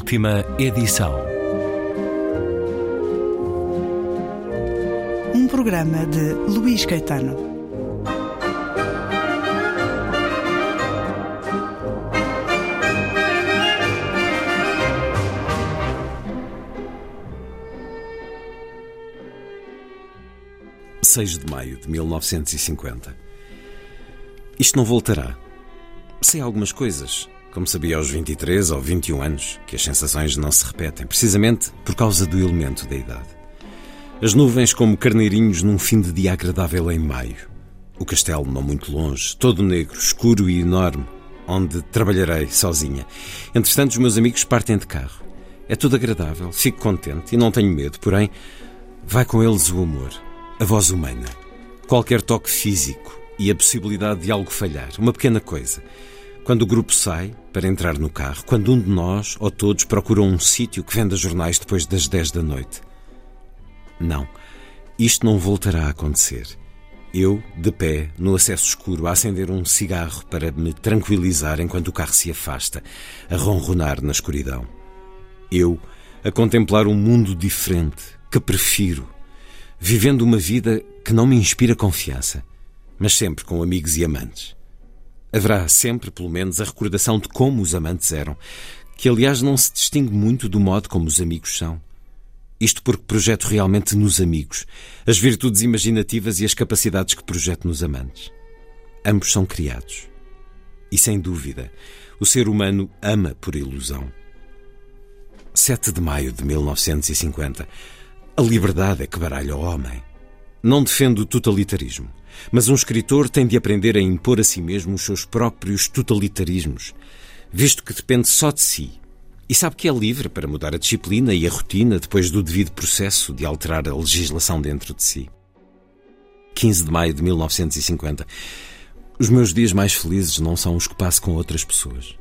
Última edição. Um programa de Luís Caetano. Seis de maio de 1950. Isto não voltará. Sei algumas coisas, como sabia aos 23 ou 21 anos, que as sensações não se repetem, precisamente por causa do elemento da idade. As nuvens como carneirinhos num fim de dia agradável em maio. O castelo não muito longe, todo negro, escuro e enorme, onde trabalharei sozinha. Entretanto, os meus amigos partem de carro. É tudo agradável, fico contente e não tenho medo, porém, vai com eles o amor, a voz humana, qualquer toque físico e a possibilidade de algo falhar, uma pequena coisa. Quando o grupo sai para entrar no carro, quando um de nós ou todos procuram um sítio que venda jornais depois das 10 da noite. Não, isto não voltará a acontecer. Eu, de pé, no acesso escuro, a acender um cigarro para me tranquilizar enquanto o carro se afasta, a ronronar na escuridão. Eu, a contemplar um mundo diferente, que prefiro, vivendo uma vida que não me inspira confiança, mas sempre com amigos e amantes. Haverá sempre, pelo menos, a recordação de como os amantes eram, que aliás não se distingue muito do modo como os amigos são. Isto porque projeto realmente nos amigos as virtudes imaginativas e as capacidades que projeto nos amantes. Ambos são criados. E sem dúvida, o ser humano ama por ilusão. 7 de maio de 1950. A liberdade é que baralha o homem. Não defendo o totalitarismo, mas um escritor tem de aprender a impor a si mesmo os seus próprios totalitarismos, visto que depende só de si e sabe que é livre para mudar a disciplina e a rotina depois do devido processo de alterar a legislação dentro de si. 15 de maio de 1950. Os meus dias mais felizes não são os que passo com outras pessoas.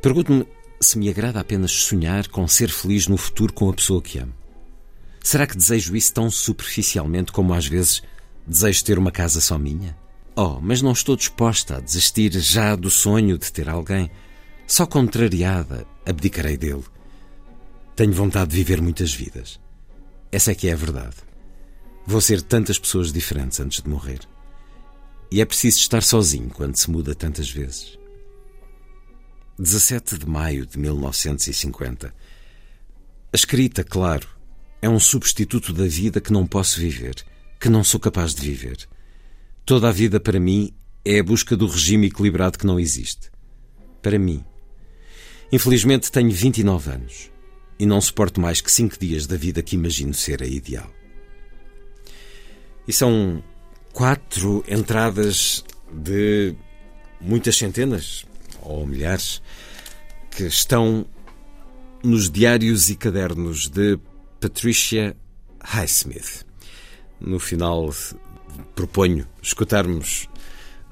Pergunto-me se me agrada apenas sonhar com ser feliz no futuro com a pessoa que amo. Será que desejo isso tão superficialmente como às vezes desejo ter uma casa só minha? Oh, mas não estou disposta a desistir já do sonho de ter alguém. Só contrariada abdicarei dele. Tenho vontade de viver muitas vidas. Essa é que é a verdade. Vou ser tantas pessoas diferentes antes de morrer. E é preciso estar sozinho quando se muda tantas vezes. 17 de maio de 1950. A escrita, claro, é um substituto da vida que não posso viver, que não sou capaz de viver. Toda a vida para mim é a busca do regime equilibrado que não existe. Para mim, Infelizmente tenho 29 anos e não suporto mais que 5 dias da vida que imagino ser a ideal. E são quatro entradas de muitas centenas ou milhares que estão nos diários e cadernos de Patricia Highsmith. No final, proponho escutarmos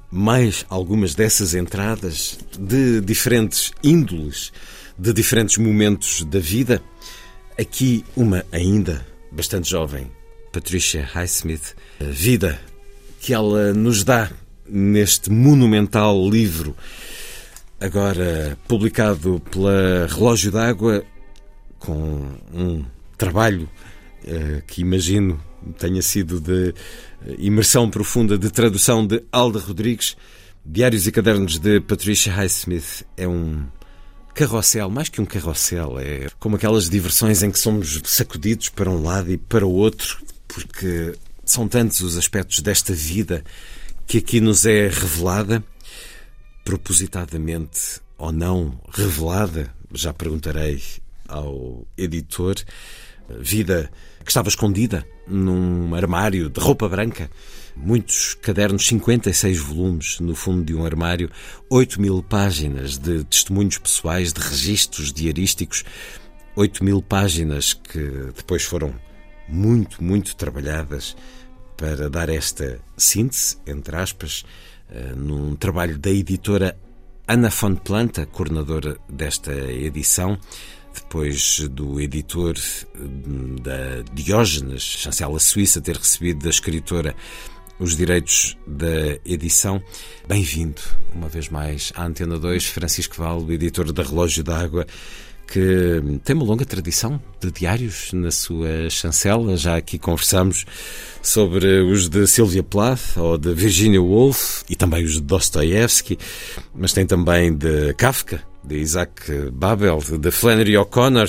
mais algumas dessas entradas de diferentes índoles, de diferentes momentos da vida. Aqui uma ainda bastante jovem, Patricia Highsmith, a vida que ela nos dá neste monumental livro, agora publicado pela Relógio d'Água, com um trabalho uh, que imagino tenha sido de imersão profunda de tradução de Alda Rodrigues. Diários e Cadernos de Patricia Highsmith é um carrossel, mais que um carrossel, é como aquelas diversões em que somos sacudidos para um lado e para o outro, porque são tantos os aspectos desta vida que aqui nos é revelada, propositadamente ou não revelada, já perguntarei ao editor, vida que estava escondida num armário de roupa branca. Muitos cadernos, 56 volumes no fundo de um armário, 8 mil páginas de testemunhos pessoais, de registros diarísticos, 8 mil páginas que depois foram muito, muito trabalhadas para dar esta síntese, entre aspas, eh, num trabalho da editora Ana Planta, coordenadora desta edição, depois do editor hum, da Diógenes, chancela suíça, ter recebido da escritora os direitos da edição. Bem-vindo, uma vez mais, à Antena 2, Francisco Val, editor da Relógio d'Água, que tem uma longa tradição de diários na sua chancela. Já aqui conversamos sobre os de Sylvia Plath ou de Virginia Woolf e também os de Dostoevsky, mas tem também de Kafka, de Isaac Babel, de Flannery O'Connor,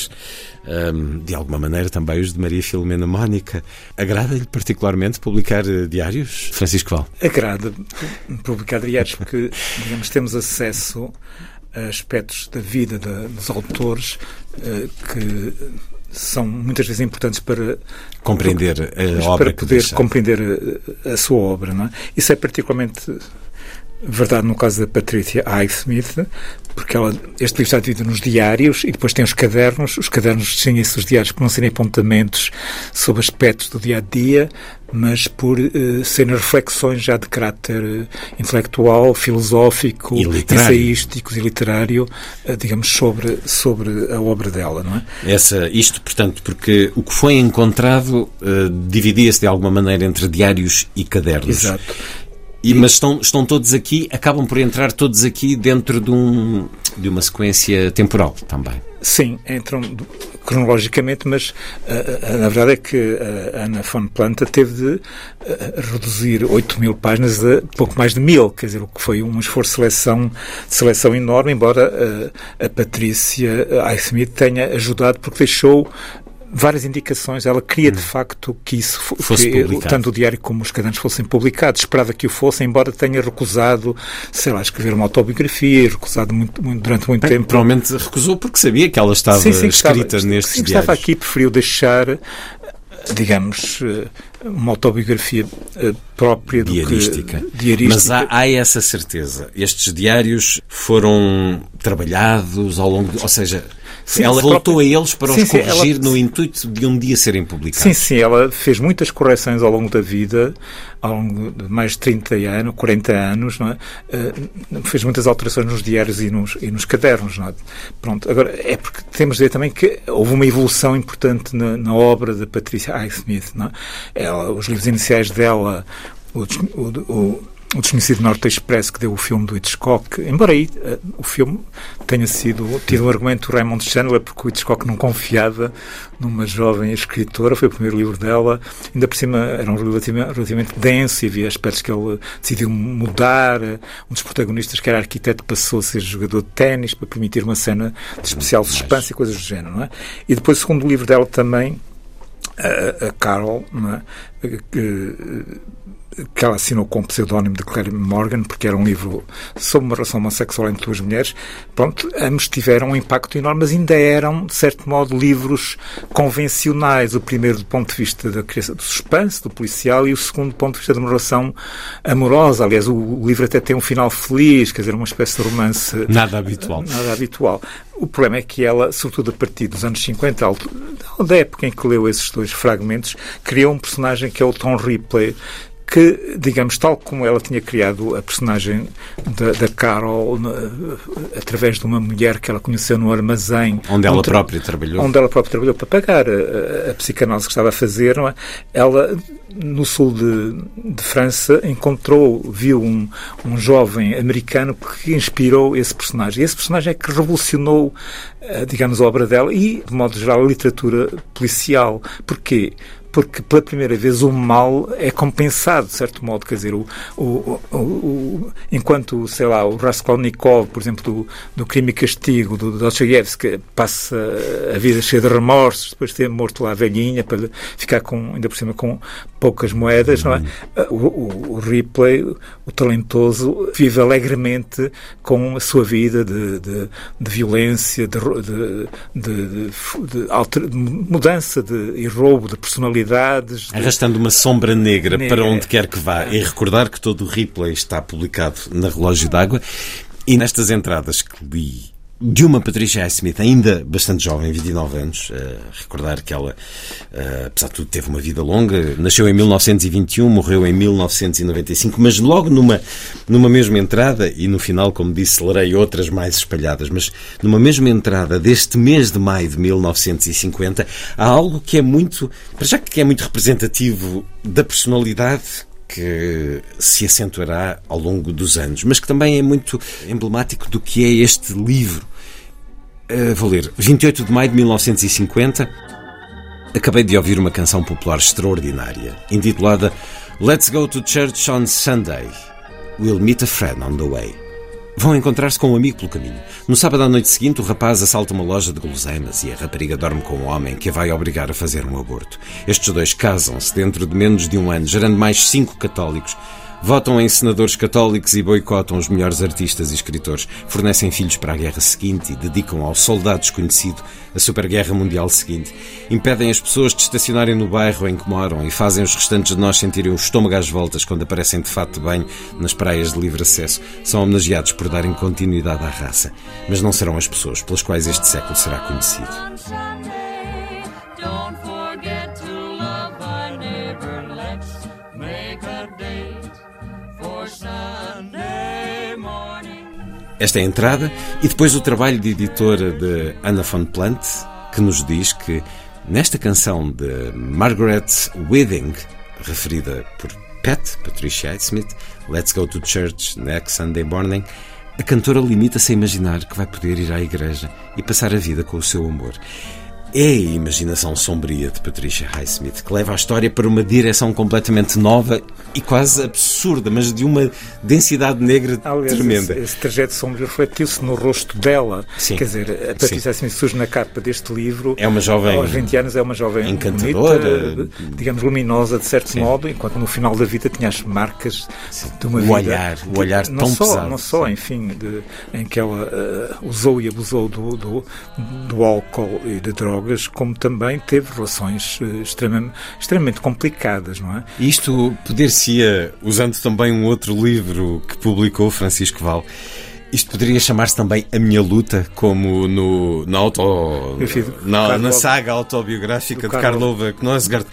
um, de alguma maneira também os de Maria Filomena Mónica. Agrada-lhe particularmente publicar eh, diários, Francisco Val? Agrada publicar diários porque, digamos, temos acesso a aspectos da vida dos autores uh, que são muitas vezes importantes para compreender a obra para poder compreender a, a, sua obra, não é? Isso é particularmente verdade no caso da Patrícia Highsmith, porque ela, este livro está dividido nos diários e depois tem os cadernos. Os cadernos distinguem-se dos diários por não serem apontamentos sobre aspectos do dia a dia, mas por uh, serem reflexões já de caráter uh, intelectual, filosófico, ensaístico e literário, uh, digamos, sobre, sobre a obra dela, não é? Essa, isto, portanto, porque o que foi encontrado dividia-se de alguma maneira entre diários e cadernos. Exato. E, mas estão, estão todos aqui, acabam por entrar todos aqui dentro de, um, de uma sequência temporal também. Sim, entram cronologicamente, mas uh, na verdade é que a Ana von Planta teve de uh, reduzir 8 mil páginas a pouco mais de mil, quer dizer, o que foi um esforço de seleção, de seleção enorme, embora uh, a Patrícia Highsmith tenha ajudado, porque deixou várias indicações. Ela queria, de hum. facto, que isso fosse que, publicado. tanto o diário como os cadernos fossem publicados. Esperava que o fossem, embora tenha recusado, sei lá, escrever uma autobiografia, recusado muito, muito, durante muito Bem, tempo. Provavelmente recusou porque sabia que ela estava sim, sim, escrita estava, nestes sim, diários. estava aqui, preferiu deixar digamos, uma autobiografia eh, própria do diarística. que diarística. Mas há, há, essa certeza. Estes diários foram trabalhados ao longo, de, ou seja, Sim, ela voltou própria... a eles para sim, os corrigir ela... no intuito de um dia serem publicados. Sim, sim, ela fez muitas correções ao longo da vida, ao longo de mais de 30 anos, 40 anos, não é? Uh, fez muitas alterações nos diários e nos, e nos cadernos, não é? Pronto, agora, é porque temos de ver também que houve uma evolução importante na, na obra da Patrícia Highsmith, não é? Ela, os livros iniciais dela, o, o, o o Desconhecido Norte Expresso que deu o filme do Hitchcock, embora aí uh, o filme tenha sido tido um argumento do Raymond Chandler, porque o Hitchcock não confiava numa jovem escritora, foi o primeiro livro dela, ainda por cima era um relativamente, relativamente denso e havia aspectos que ele decidiu mudar. Um dos protagonistas, que era arquiteto, passou a ser jogador de ténis para permitir uma cena de especial suspense e coisas do género, não é? E depois o segundo livro dela também, a, a Carol, é? que, que ela assinou com o pseudónimo de Claire Morgan, porque era um livro sobre uma relação homossexual entre duas mulheres. Pronto, ambos tiveram um impacto enorme, mas ainda eram, de certo modo, livros convencionais. O primeiro do ponto de vista da criação do suspense, do policial, e o segundo do ponto de vista de uma relação amorosa. Aliás, o, livro até tem um final feliz, quer dizer, uma espécie de romance. Nada habitual. Nada habitual. O problema é que ela, sobretudo a partir dos anos 50, da época em que leu esses dois fragmentos, criou um personagem que é o Tom Ripley, que, digamos, tal como ela tinha criado a personagem da, da Carol através de uma mulher que ela conheceu no armazém. Onde ela própria trabalhou. Onde ela própria trabalhou para pagar a, a, psicanálise que estava a fazer, é? Ela, no sul de, de, França, encontrou, viu um, um jovem americano que inspirou esse personagem. E esse personagem é que revolucionou, eh, digamos, a obra dela e, de modo geral, a literatura policial. Porquê? Porque pela primeira vez o mal é compensado, de certo modo. Quer dizer, o, o, o, enquanto, sei lá, o Raskolnikov, por exemplo, do, do Crime e Castigo, do Dostoiévski, passa a vida cheia de remorsos, depois de ter morto lá a velhinha, para ficar com, ainda por cima com poucas moedas, não é? O, o, o Ripley, o talentoso, vive alegremente com a sua vida de, de, de violência, de, de, de, mudança de, e roubo de personalidade possibilidades. De... Arrastando uma sombra negra, negra, para onde quer que vá. E recordar que todo o replay está publicado na Relógio d'Água. E nestas entradas que li de uma Patricia Smith, ainda bastante jovem, 29 anos. Uh, recordar que ela, uh, apesar de tudo, teve uma vida longa. Nasceu em 1921, morreu em 1995, mas logo numa, numa mesma entrada, e no final, como disse, lerei outras mais espalhadas, mas numa mesma entrada deste mês de maio de 1950, há algo que é muito, para já que é muito representativo da personalidade que se acentuará ao longo dos anos, mas que também é muito emblemático do que é este livro Uh, vou ler. 28 de maio de 1950. Acabei de ouvir uma canção popular extraordinária, intitulada Let's Go to Church on Sunday. We'll meet a friend on the way. Vão encontrar-se com um amigo pelo caminho. No sábado à noite seguinte, o rapaz assalta uma loja de guloseimas e a rapariga dorme com um homem que a vai obrigar a fazer um aborto. Estes dois casam-se dentro de menos de um ano, gerando mais cinco católicos Votam em senadores católicos e boicotam os melhores artistas e escritores. Fornecem filhos para a guerra seguinte e dedicam ao soldado desconhecido a superguerra mundial seguinte. Impedem as pessoas de estacionarem no bairro em que moram e fazem os restantes de nós sentirem o estômago às voltas quando aparecem de fato de banho nas praias de livre acesso. São homenageados por darem continuidade à raça. Mas não serão as pessoas pelas quais este século será conhecido. Esta é a entrada e depois o trabalho de editora de Anna von Plant, que nos diz que nesta canção de Margaret Withing, referida por Pat, Patricia Smith, Let's Go to Church Next Sunday Morning, a cantora limita-se a imaginar que vai poder ir à igreja e passar a vida com o seu amor. É a imaginação sombria de Patricia Highsmith que leva a história para uma direção completamente nova e quase absurda, mas de uma densidade negra Aliás, tremenda. Esse, esse trajeto sombrio refletiu-se no rosto dela. Sim. Quer dizer, a Patricia Highsmith surge na capa deste livro. É uma jovem. Aos 20 anos é uma jovem encantadora, bonita, digamos, luminosa de certo Sim. modo, enquanto no final da vida tinha as marcas Sim. de uma o vida. Olhar, o olhar não tão só, pesado. Não só, enfim, de, em que ela uh, usou e abusou do, do, do álcool e de drogas drogas, como também teve relações uh, extremamente, extremamente complicadas, não é? Isto poder-se-ia, usando também um outro livro que publicou Francisco Val, isto poderia chamar-se também A Minha Luta, como no, na, auto, na, na saga autobiográfica de Karlova Knosgard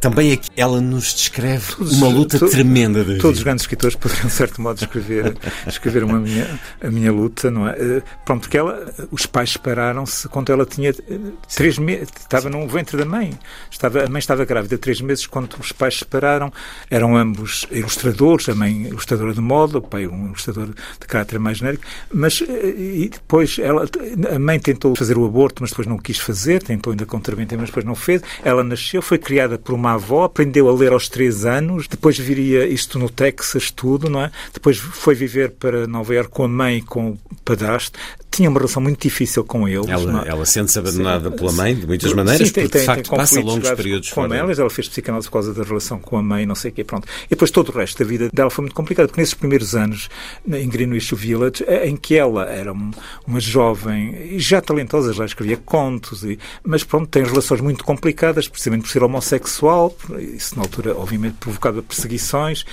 também aqui ela nos descreve todos, uma luta to, tremenda da Todos os grandes escritores poderiam, de certo modo, escrever, escrever uma minha, a minha luta, não é? Eh, pronto, porque ela, os pais separaram-se quando ela tinha eh, três meses, estava no ventre da mãe. Estava, a mãe estava grávida três meses quando os pais se separaram. Eram ambos ilustradores, a mãe ilustradora de moda, o pai um ilustrador de caráter mais genérico. Mas, eh, e depois, ela, a mãe tentou fazer o aborto, mas depois não quis fazer, tentou ainda contra mas depois não fez. Ela nasceu, foi criada por uma avó, aprendeu a ler aos três anos, depois viria isto no Texas, tudo, não é? Depois foi viver para Nova Iorque com a mãe e com o padrasto tinha uma relação muito difícil com eles. Ela, ela sente-se abandonada sim, pela mãe, de muitas maneiras, sim, tem, porque de facto passa longos períodos com fora. elas. Ela fez psicanálise por causa da relação com a mãe, não sei o quê, pronto. E depois todo o resto da vida dela foi muito complicado, porque nesses primeiros anos, em Greenwich Village, eh, em que ela era uma jovem, já talentosa, já escrevia contos, e, mas pronto, tem relações muito complicadas, precisamente por ser homossexual, isso na altura, obviamente, provocava perseguições.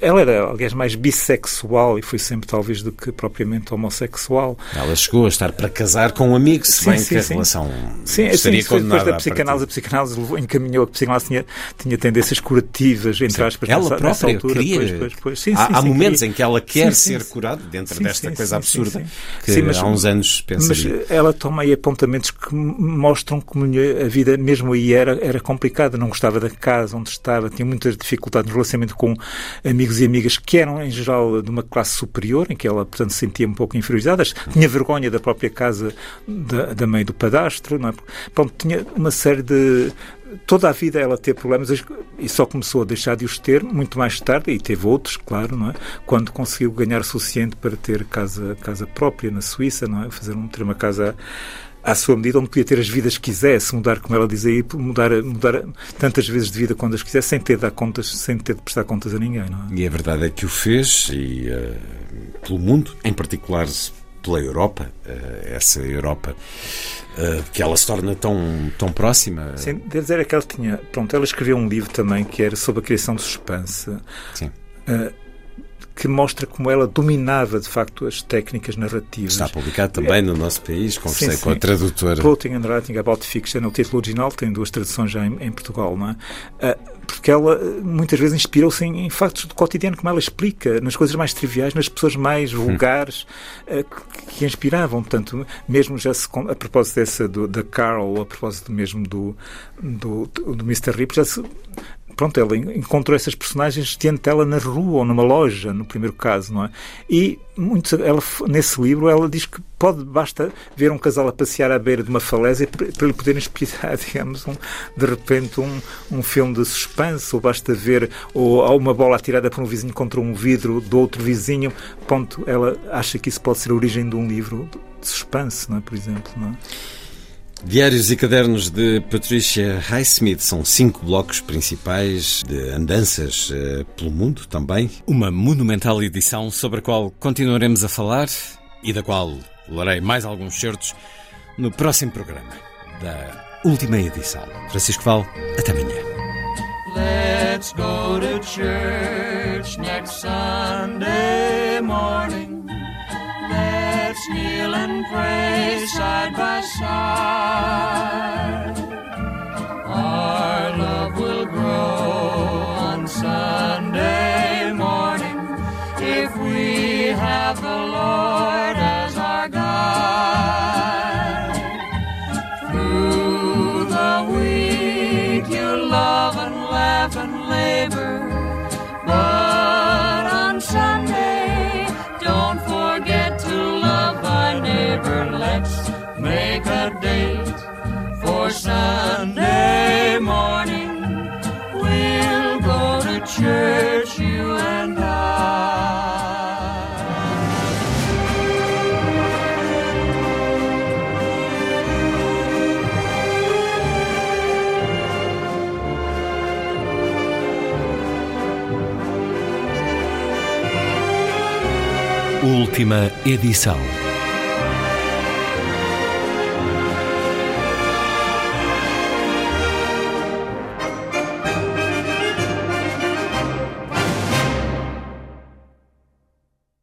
Ela era, aliás, mais bissexual e foi sempre, talvez, do que propriamente homossexual. Ela chegou a estar para casar com um amigo, se sim, bem sim, que a sim. relação sim, estaria sim, condenada. Depois da psicanálise, a psicanálise encaminhou, a psicanálise tinha, tinha tendências curativas, entre aspas, ela nessa, própria nessa altura. Queria... Depois, depois, depois. Sim, há, há momentos queria. em que ela quer ser curada, dentro desta coisa absurda, que mas, há uns anos pensaria. Mas ela toma aí apontamentos que mostram como a vida, mesmo aí, era, era complicada. Não gostava da casa onde estava, tinha muitas dificuldades no relacionamento com amigos e amigas que eram, em geral, de uma classe superior, em que ela, portanto, se sentia um pouco inferiorizada. Tinha vergonha da própria casa da, da mãe do padastro, não é? Pronto, tinha uma série de toda a vida ela teve problemas e só começou a deixar de os ter muito mais tarde, e teve outros, claro, não é? Quando conseguiu ganhar o suficiente para ter casa, casa própria na Suíça, não é? Fazer um, ter uma casa à sua medida, onde podia ter as vidas que quisesse, mudar, como ela diz aí, mudar, mudar tantas vezes de vida quando as quisesse, sem ter de dar contas, sem ter de prestar contas a ninguém, é? E a verdade é que o fez, e uh, pelo mundo, em particular pela Europa, eh, essa Europa eh, que ela se torna tão, tão próxima. Sim, devo dizer que ela tinha. Pronto, ela escreveu um livro também que era sobre a criação de suspense. Sim. Uh, que mostra como ela dominava de facto as técnicas narrativas. Está publicado também é, no nosso país, conversei sim, sim. com a tradutora. Plotting and Writing About Fiction, o título original, tem duas traduções já em, em Portugal, não é? Uh, porque ela muitas vezes inspirou-se em, em, factos do cotidiano, como ela explica, nas coisas mais triviais, nas pessoas mais hum. vulgares uh, que, que, inspiravam. Portanto, mesmo já se, a propósito dessa do, da Carol, a propósito mesmo do, do, do Mr. Rip, já se pronto, ela encontrou essas personagens diante dela na rua ou numa loja, no primeiro caso, não é? E muito, ela, nesse livro ela diz que pode, basta ver um casal a passear à beira de uma falésia para, lhe poderem inspirar, digamos, um, de repente um, um filme de suspense, ou basta ver ou uma bola atirada por um vizinho contra um vidro do outro vizinho, ponto, ela acha que isso pode ser a origem de um livro de suspense, não é? por exemplo. Não é? Diários e cadernos de Patricia Highsmith são cinco blocos principais de andanças uh, pelo mundo também. Uma monumental edição sobre a qual continuaremos a falar e da qual lerei mais alguns certos no próximo programa da última edição. Francisco Val, até amanhã. Let's go to church next Sunday morning. Kneel and pray side by side. Última edição.